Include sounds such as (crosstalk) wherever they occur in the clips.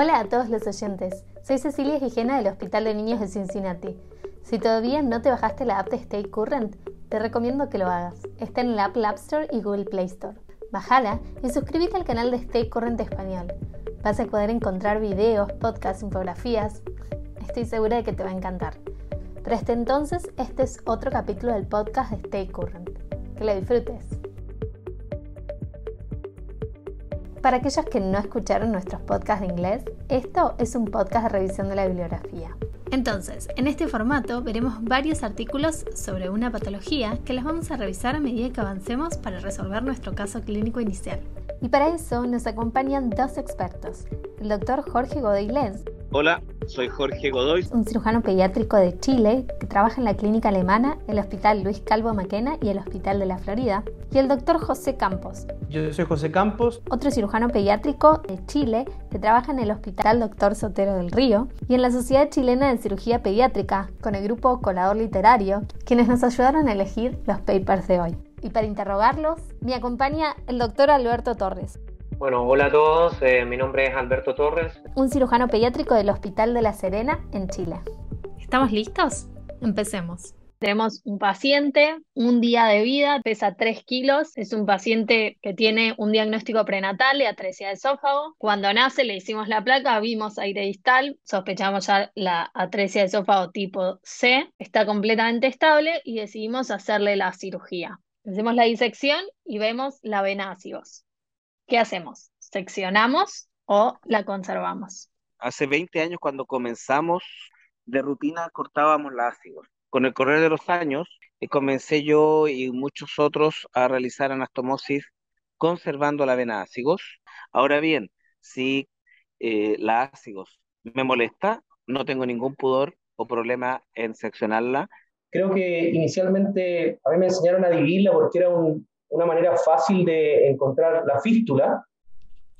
Hola a todos los oyentes. Soy Cecilia Gijena del Hospital de Niños de Cincinnati. Si todavía no te bajaste la app de Stay Current, te recomiendo que lo hagas. Está en la App App Store y Google Play Store. Bájala y suscríbete al canal de Stay Current Español. Vas a poder encontrar videos, podcasts, infografías. Estoy segura de que te va a encantar. Pero hasta entonces, este es otro capítulo del podcast de Stay Current. Que lo disfrutes. Para aquellos que no escucharon nuestros podcasts de inglés, esto es un podcast de revisión de la bibliografía. Entonces, en este formato veremos varios artículos sobre una patología que los vamos a revisar a medida que avancemos para resolver nuestro caso clínico inicial. Y para eso nos acompañan dos expertos, el doctor Jorge Godoy Lenz, Hola, soy Jorge Godoy. Un cirujano pediátrico de Chile que trabaja en la clínica alemana, el Hospital Luis Calvo Maquena y el Hospital de la Florida. Y el doctor José Campos. Yo soy José Campos. Otro cirujano pediátrico de Chile que trabaja en el Hospital Doctor Sotero del Río y en la Sociedad Chilena de Cirugía Pediátrica con el grupo Colador Literario, quienes nos ayudaron a elegir los papers de hoy. Y para interrogarlos, me acompaña el doctor Alberto Torres. Bueno, hola a todos, eh, mi nombre es Alberto Torres. Un cirujano pediátrico del Hospital de La Serena, en Chile. ¿Estamos listos? Empecemos. Tenemos un paciente, un día de vida, pesa 3 kilos, es un paciente que tiene un diagnóstico prenatal de atresia de esófago. Cuando nace le hicimos la placa, vimos aire distal, sospechamos ya la atresia de esófago tipo C, está completamente estable y decidimos hacerle la cirugía. Hacemos la disección y vemos la vena ácidos. ¿Qué hacemos? ¿Seccionamos o la conservamos? Hace 20 años cuando comenzamos de rutina cortábamos la ácido. Con el correr de los años eh, comencé yo y muchos otros a realizar anastomosis conservando la vena ácigos. Ahora bien, si eh, la ácigos me molesta, no tengo ningún pudor o problema en seccionarla. Creo que inicialmente a mí me enseñaron a dividirla porque era un, una manera fácil de encontrar la fístula.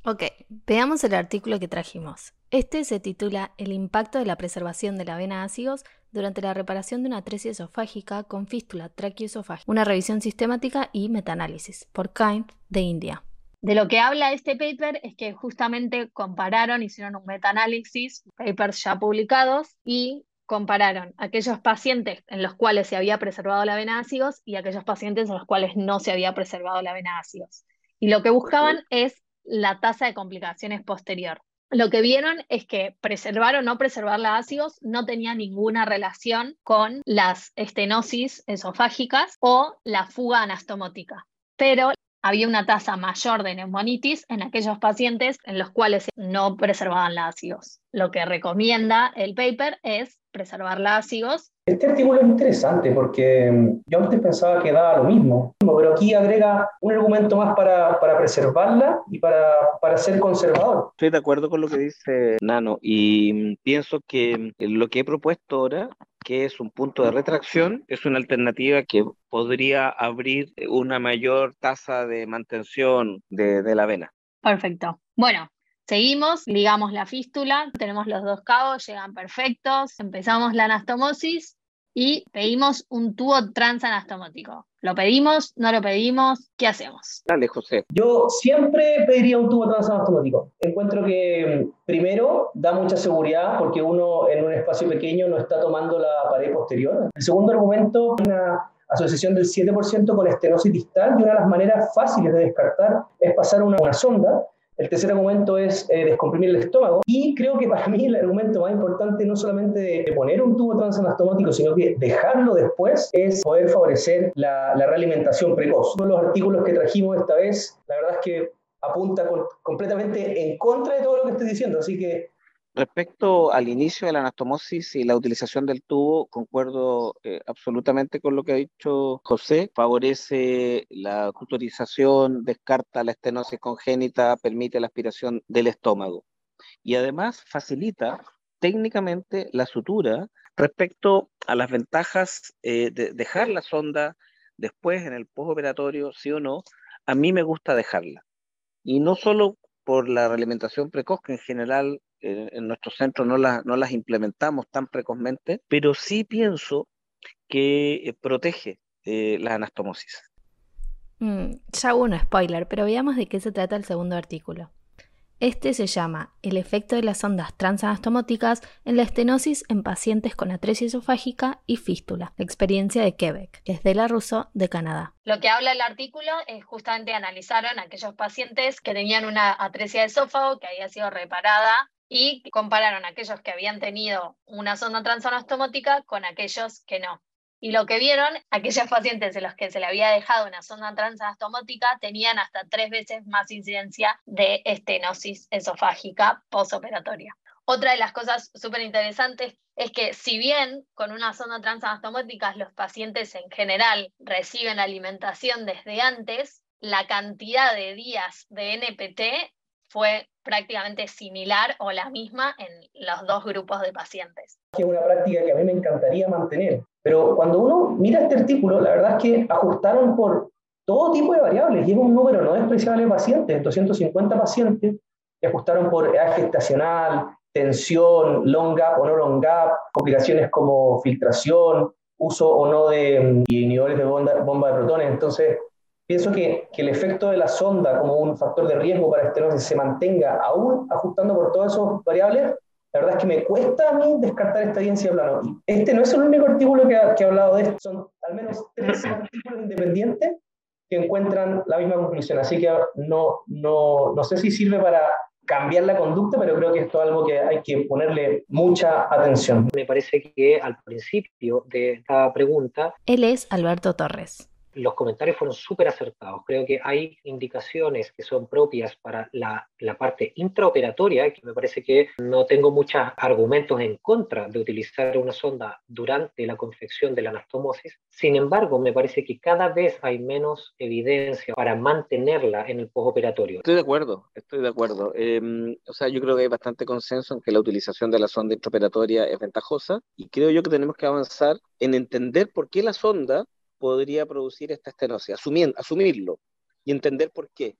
Ok, veamos el artículo que trajimos. Este se titula El impacto de la preservación de la vena ácidos durante la reparación de una atresia esofágica con fístula traqueoesofágica, una revisión sistemática y metaanálisis, por Kind, de India. De lo que habla este paper es que justamente compararon, hicieron un metaanálisis, papers ya publicados, y compararon aquellos pacientes en los cuales se había preservado la vena ácidos y aquellos pacientes en los cuales no se había preservado la vena ácidos. Y lo que buscaban es la tasa de complicaciones posterior. Lo que vieron es que preservar o no preservar la ácidos no tenía ninguna relación con las estenosis esofágicas o la fuga anastomótica. Pero había una tasa mayor de neumonitis en aquellos pacientes en los cuales no preservaban la ácidos. Lo que recomienda el paper es preservar ácidos. Este artículo es interesante porque mm, yo antes pensaba que daba lo mismo, pero aquí agrega un argumento más para, para preservarla y para, para, ser conservador. Estoy de acuerdo con lo que dice Nano y mm, pienso que mm, lo que he propuesto ahora que es un punto de retracción, es una alternativa que podría abrir una mayor tasa de mantención de, de la vena. Perfecto. Bueno, Seguimos, ligamos la fístula, tenemos los dos cabos, llegan perfectos, empezamos la anastomosis y pedimos un tubo transanastomótico. ¿Lo pedimos? ¿No lo pedimos? ¿Qué hacemos? Dale, José. Yo siempre pediría un tubo transanastomótico. Encuentro que primero da mucha seguridad porque uno en un espacio pequeño no está tomando la pared posterior. El segundo argumento, una asociación del 7% con estenosis distal y una de las maneras fáciles de descartar es pasar una, una sonda el tercer argumento es eh, descomprimir el estómago. Y creo que para (laughs) mí el argumento más importante no solamente de poner un tubo transanastomótico, sino que dejarlo después es poder favorecer la, realimentación precoz. Uno de los artículos que trajimos esta vez, la verdad es que apunta completamente en contra de todo lo que estoy diciendo. Así que Respecto al inicio de la anastomosis y la utilización del tubo, concuerdo eh, absolutamente con lo que ha dicho José. Favorece la culturización, descarta la estenosis congénita, permite la aspiración del estómago. Y además facilita técnicamente la sutura respecto a las ventajas eh, de dejar la sonda después en el postoperatorio, sí o no. A mí me gusta dejarla. Y no solo por la realimentación precoz, que en general en nuestro centro no, no las implementamos tan precozmente, pero sí pienso que eh, protege eh, la anastomosis. Mm, ya hubo un spoiler, pero veamos de qué se trata el segundo artículo. Este se llama el efecto de las ondas transanastomóticas en la estenosis en pacientes con atresia esofágica y fístula. La experiencia de Quebec, que es de la Russo de Canadá. Lo que habla el artículo es justamente analizaron aquellos pacientes que tenían una atresia de esófago que había sido reparada y compararon aquellos que habían tenido una sonda transanastomótica con aquellos que no. Y lo que vieron, (laughs) aquellos pacientes en los que se le había dejado una sonda transastomótica tenían hasta tres veces más incidencia de estenosis esofágica posoperatoria. Otra de las cosas súper interesantes es que si bien con una sonda transastomótica los pacientes en general reciben alimentación desde antes, la cantidad de días de NPT fue prácticamente similar o la misma en los dos grupos de pacientes. Es una práctica que a mí me encantaría mantener, pero cuando uno mira este artículo, la verdad es que ajustaron por todo tipo de variables y es un número no despreciable de pacientes, 250 pacientes, que ajustaron por edad gestacional, tensión, long gap o no long gap, complicaciones como filtración, uso o no de mm, inhibidores de bomba, bomba de protones. Entonces, pienso que, que, el efecto de la sonda como un factor de riesgo para estenosis se mantenga aún ajustando por todas esas variables, la verdad es que me cuesta a mí descartar esta evidencia de plano. Este no es el único artículo que ha, que ha hablado de esto, son al menos tres (clears throat) artículos independientes que encuentran la misma conclusión. Así que no, no, no sé si sirve para cambiar la conducta, pero creo que esto es algo que hay que ponerle mucha atención. Me parece que al principio de esta pregunta... Él es Alberto Torres los comentarios fueron súper acertados. Creo que hay indicaciones que son propias para la, la, parte intraoperatoria, que me parece que no tengo muchos argumentos en contra de utilizar una sonda durante la confección de la anastomosis. Sin embargo, me parece que cada vez hay menos evidencia para mantenerla en el postoperatorio. Estoy de acuerdo, estoy de acuerdo. Eh, o sea, yo creo que hay bastante consenso en que la utilización de la sonda intraoperatoria es ventajosa y creo yo que tenemos que avanzar en entender por qué la sonda podría producir esta estenosis, asumirlo y entender por qué.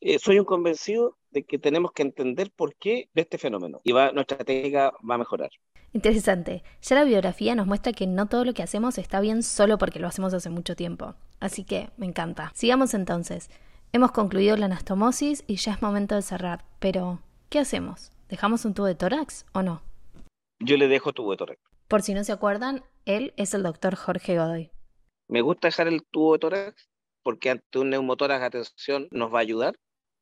Eh, soy un convencido de que tenemos que entender por qué de este fenómeno y va, nuestra técnica va a mejorar. Interesante. Ya la biografía nos muestra que no todo lo que hacemos está bien solo porque lo hacemos hace mucho tiempo. Así que me encanta. Sigamos entonces. Hemos concluido la anastomosis y ya es momento de cerrar. Pero, ¿qué hacemos? ¿Dejamos un tubo de tórax o no? Yo le dejo tubo de tórax. Por si no se acuerdan, él es el doctor Jorge Godoy. Me gusta dejar el tubo de tórax porque ante un neumotórax, atención, nos va a ayudar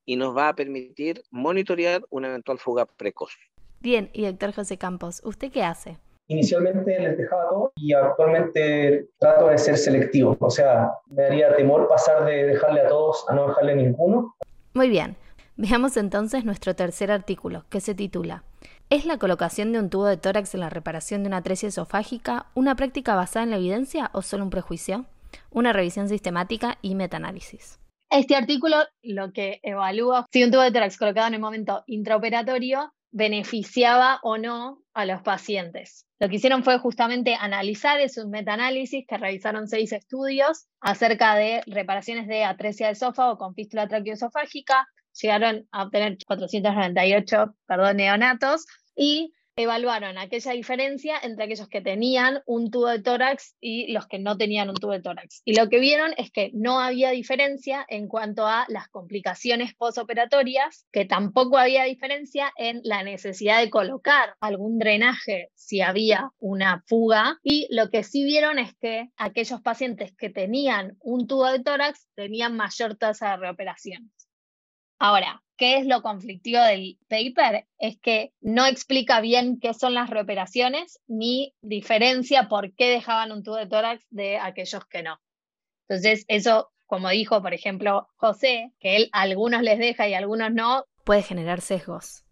y nos va a permitir monitorear una eventual fuga precoz. Bien, y doctor José Campos, ¿usted qué hace? Inicialmente les dejaba todo y actualmente trato de ser selectivo. O sea, me daría temor pasar de dejarle a todos a no dejarle a ninguno. Muy bien. Veamos entonces nuestro tercer artículo, que se titula ¿Es la colocación de un tubo de tórax en la reparación de una atresia esofágica una práctica basada en la evidencia o solo un prejuicio? Una revisión sistemática y metaanálisis. Este artículo lo que evalúa si un tubo de tórax colocado en el momento intraoperatorio beneficiaba o no a los pacientes. Lo que hicieron fue justamente analizar, es un metaanálisis que revisaron seis estudios acerca de reparaciones de atresia de esófago con fístula traqueoesofágica, llegaron a obtener 498 perdón, neonatos y evaluaron aquella diferencia entre aquellos que tenían un tubo de tórax y los que no tenían un tubo de tórax. Y lo que vieron es que no había diferencia en cuanto a las complicaciones postoperatorias, que tampoco había diferencia en la necesidad de colocar algún drenaje si había una fuga. Y lo que sí vieron es que aquellos pacientes que tenían un tubo de tórax tenían mayor tasa de reoperaciones. Ahora, ¿qué es lo conflictivo del paper? Es que no explica bien qué son las reoperaciones ni diferencia por qué dejaban un tubo de tórax de aquellos que no. Entonces, eso, como dijo, por ejemplo, José, que él a algunos les deja y a algunos no, puede generar sesgos.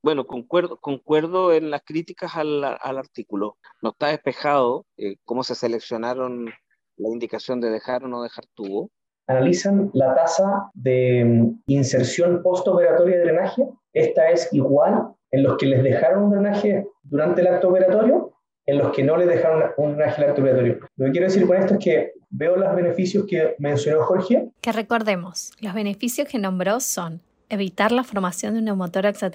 Bueno, concuerdo, concuerdo en las críticas al, artículo. No está despejado eh, cómo se seleccionaron la indicación de dejar o no dejar tubo analizan la tasa de mm, inserción postoperatoria de drenaje. Esta es igual en los que les dejaron un drenaje durante el acto operatorio, en los que no les dejaron un drenaje en el acto operatorio. Lo que quiero decir con esto es que veo los beneficios que mencionó Jorge. Que recordemos, los beneficios que nombró son evitar la formación de un neumotórax a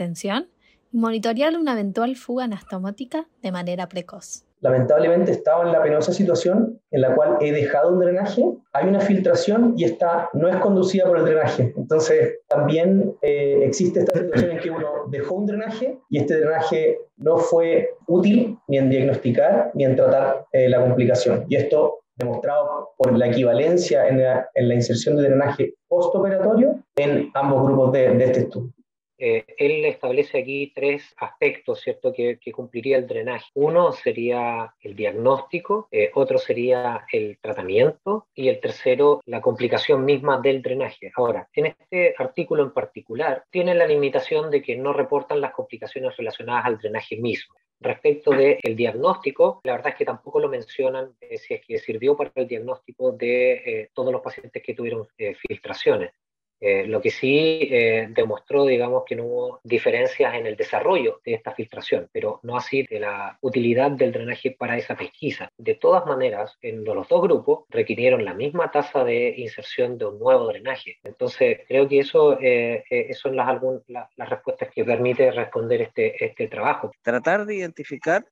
y monitorear una eventual fuga anastomótica de manera precoz. Lamentablemente estaba en la penosa situación en la cual he dejado un drenaje, hay una filtración y esta no es conducida por el drenaje. Entonces, también eh, existe esta situación en que uno dejó un drenaje y este drenaje no fue útil ni en diagnosticar ni en tratar eh, la complicación. Y esto demostrado por la equivalencia en la, inserción de drenaje postoperatorio en ambos grupos de, de este estudio. Eh, él establece aquí tres aspectos, ¿cierto?, que, cumpliría el drenaje. Uno sería el diagnóstico, eh, otro sería el tratamiento y el tercero, la complicación misma del drenaje. Ahora, en este artículo en particular, tiene la limitación de que no reportan las complicaciones relacionadas al drenaje mismo. Respecto del diagnóstico, la verdad es que tampoco lo mencionan eh, si es que sirvió para el diagnóstico de todos los pacientes que tuvieron filtraciones. Eh, lo que sí eh, demostró, digamos, que no hubo diferencias en el desarrollo de esta filtración, pero no así de la utilidad del drenaje para esa pesquisa. De todas maneras, en los dos grupos requirieron la misma tasa de inserción de un nuevo drenaje. Entonces, creo que eso eh, son las, las respuestas que permite responder este, este trabajo. Tratar de identificar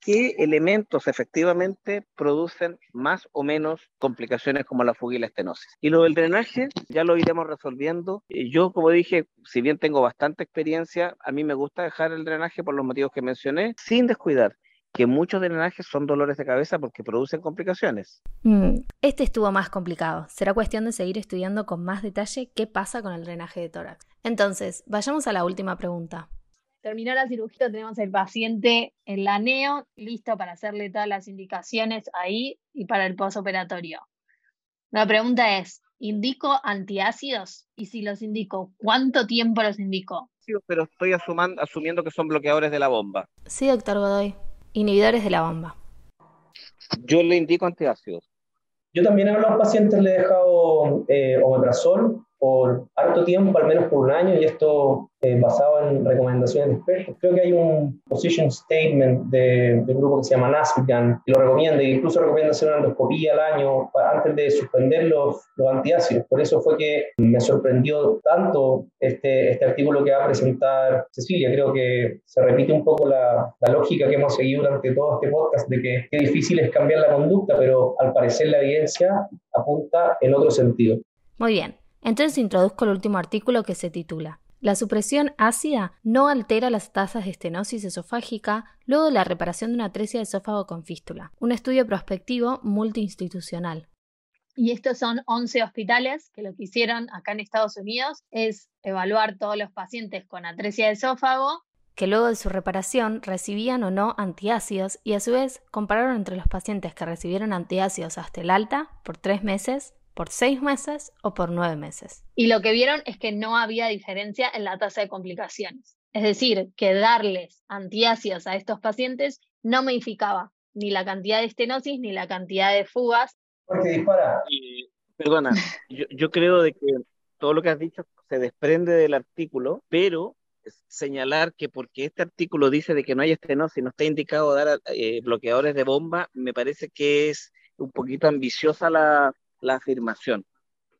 qué elementos efectivamente producen más o menos complicaciones como la fuga y la estenosis. Y lo del drenaje ya lo iremos resolviendo. Yo, como dije, si bien tengo bastante experiencia, a mí me gusta dejar el drenaje por los motivos que mencioné, sin descuidar que muchos drenajes son dolores de cabeza porque producen complicaciones. Mm, este estuvo más complicado. Será cuestión de seguir estudiando con más detalle qué pasa con el drenaje de tórax. Entonces, vayamos a la última pregunta terminó la cirugía, tenemos el paciente en la neo, listo para hacerle todas las indicaciones ahí y para el posoperatorio. La pregunta es, ¿indico antiácidos? Y si los indico, ¿cuánto tiempo los indico? Sí, pero estoy asumiendo que son bloqueadores de la bomba. Sí, doctor Godoy. Inhibidores de la bomba. Yo le indico antiácidos. Yo también a los pacientes le he dejado eh, omeprazol por harto tiempo, al menos por un año, y esto eh, basado en recomendaciones de expertos. Creo que hay un position statement de, del grupo que se llama NASPGAN, que lo recomienda, e incluso recomienda hacer una endoscopía al año antes de suspender los, los antiácidos. Por eso fue que me sorprendió tanto este, este artículo que va a presentar Cecilia. Creo que se repite un poco la, la lógica que hemos seguido durante todo este podcast de que es difícil es cambiar la conducta, pero al parecer la evidencia apunta en otro sentido. Muy bien. Entonces introduzco el último artículo que se titula La supresión ácida no altera las tasas de estenosis esofágica luego de la reparación de una atresia de esófago con fístula. Un estudio prospectivo multiinstitucional. Y estos son 11 hospitales que lo que hicieron acá en Estados Unidos es evaluar todos los pacientes con atresia de esófago que luego de su reparación recibían o no antiácidos y a su vez compararon entre los pacientes que recibieron antiácidos hasta el alta por tres meses por seis meses o por nueve meses. Y lo que vieron es que no había diferencia en la tasa de complicaciones. Es decir, que darles antiácidos a estos pacientes no modificaba ni la cantidad de estenosis ni la cantidad de fugas. Porque dispara. perdona, (laughs) yo, yo creo de que todo lo que has dicho se desprende del artículo, pero señalar que porque este artículo dice de que no hay estenosis, y no está indicado dar eh, bloqueadores de bomba, me parece que es un poquito ambiciosa la, la afirmación.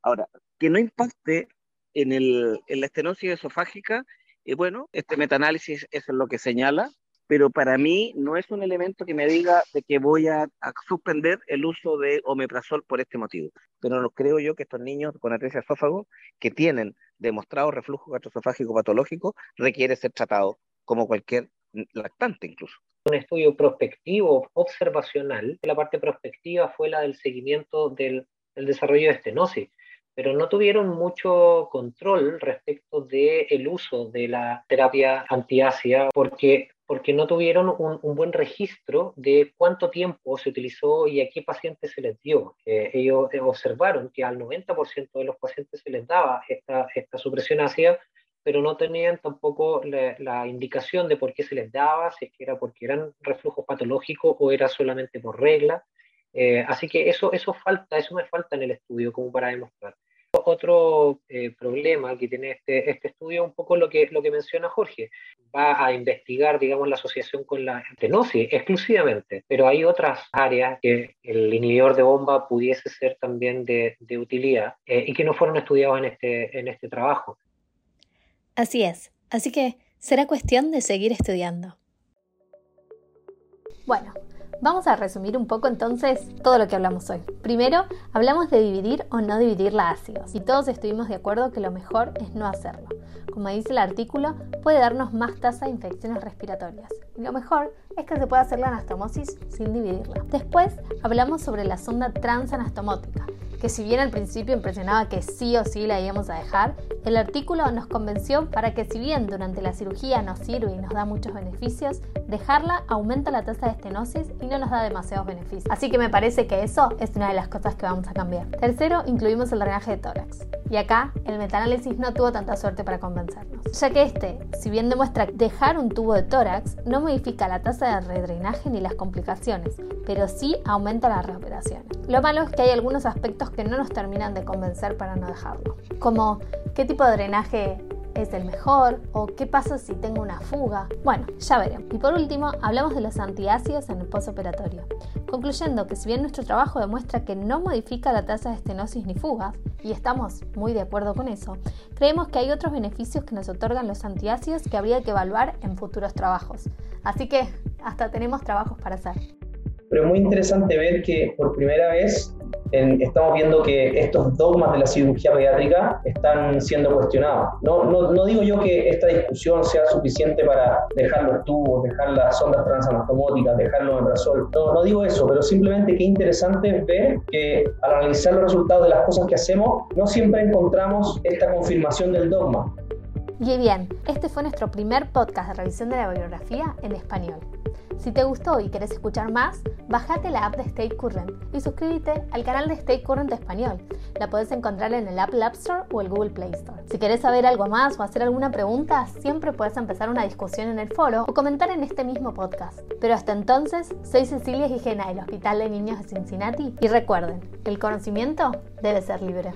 Ahora, que no impacte en, el, en la estenosis esofágica, y eh, bueno, este metaanálisis es lo que señala, pero para mí no es un elemento que me diga de que voy a, suspender el uso de omeprazol por este motivo. Pero no creo yo que estos niños con atresia esófago que tienen demostrado reflujo gastroesofágico patológico requiere ser tratado como cualquier lactante incluso un estudio prospectivo, observacional. La parte prospectiva fue la del seguimiento del el desarrollo de estenosis, pero no tuvieron mucho control respecto del uso de la terapia antiácida porque, porque no tuvieron un, buen registro de cuánto tiempo se utilizó y a qué pacientes se les dio. Eh, ellos observaron que al 90% de los pacientes se les daba esta, esta supresión ácida, pero no tenían tampoco la, indicación de por qué se les daba, si es era porque eran reflujos patológicos o era solamente por regla. Eh, así que eso, eso falta, eso me falta en el estudio como para demostrar. Otro eh, problema que tiene este, este estudio es un poco lo que, lo que menciona Jorge. Va a investigar, digamos, la asociación con la estenosis exclusivamente, pero hay otras áreas que el inhibidor de bomba pudiese ser también de, de utilidad eh, y que no fueron estudiados en este, en este trabajo. Así es, así que será cuestión de seguir estudiando. Bueno, Vamos a resumir un poco entonces todo lo que hablamos hoy. Primero, hablamos de dividir o no dividir la ácidos y todos estuvimos de acuerdo que lo mejor es no hacerlo. Como dice el artículo, puede darnos más tasa de infecciones respiratorias y lo mejor es que se puede hacer la anastomosis sin dividirla. Después, hablamos sobre la sonda transanastomótica que si bien al principio impresionaba que sí o sí la íbamos a dejar, el artículo nos convenció para que si bien durante la cirugía nos sirve y nos da muchos beneficios, dejarla aumenta la tasa de estenosis y no nos da demasiados beneficios. Así que me parece que eso es una de las cosas que vamos a cambiar. Tercero, incluimos el drenaje de tórax. Y acá el metaanálisis no tuvo tanta suerte para convencernos, ya que este, si bien demuestra dejar un tubo de tórax, no modifica la tasa de redrenaje ni las complicaciones, pero sí aumenta las reoperaciones. Lo malo es que hay algunos aspectos que no nos terminan de convencer para no dejarlo, como qué tipo de drenaje es el mejor o qué pasa si tengo una fuga. Bueno, ya veremos. Y por último, hablamos de los antiácidos en el postoperatorio, concluyendo que si bien nuestro trabajo demuestra que no modifica la tasa de estenosis ni fugas, y estamos muy de acuerdo con eso, creemos que hay otros beneficios que nos otorgan los antiácidos que habría que evaluar en futuros trabajos. Así que hasta tenemos trabajos para hacer. Pero muy interesante ver que por primera vez estamos viendo que estos dogmas de la cirugía pediátrica están siendo cuestionados. No, no, no, digo yo que esta discusión sea suficiente para dejar los tubos, dejar las sondas transanastomóticas, dejarlo en razón. No, no digo eso, pero simplemente que interesante es ver que al analizar los resultados de las cosas que hacemos, no siempre encontramos esta confirmación del dogma. Y bien, este fue nuestro primer podcast de revisión de la bibliografía en español. Si te gustó y querés escuchar más, bájate la app de State Current y suscríbete al canal de State Current Español. La podés encontrar en el App App Store o el Google Play Store. Si querés saber algo más o hacer alguna pregunta, siempre puedes empezar una discusión en el foro o comentar en este mismo podcast. Pero hasta entonces, soy Cecilia Gijena del Hospital de Niños de Cincinnati y recuerden, el conocimiento debe ser libre.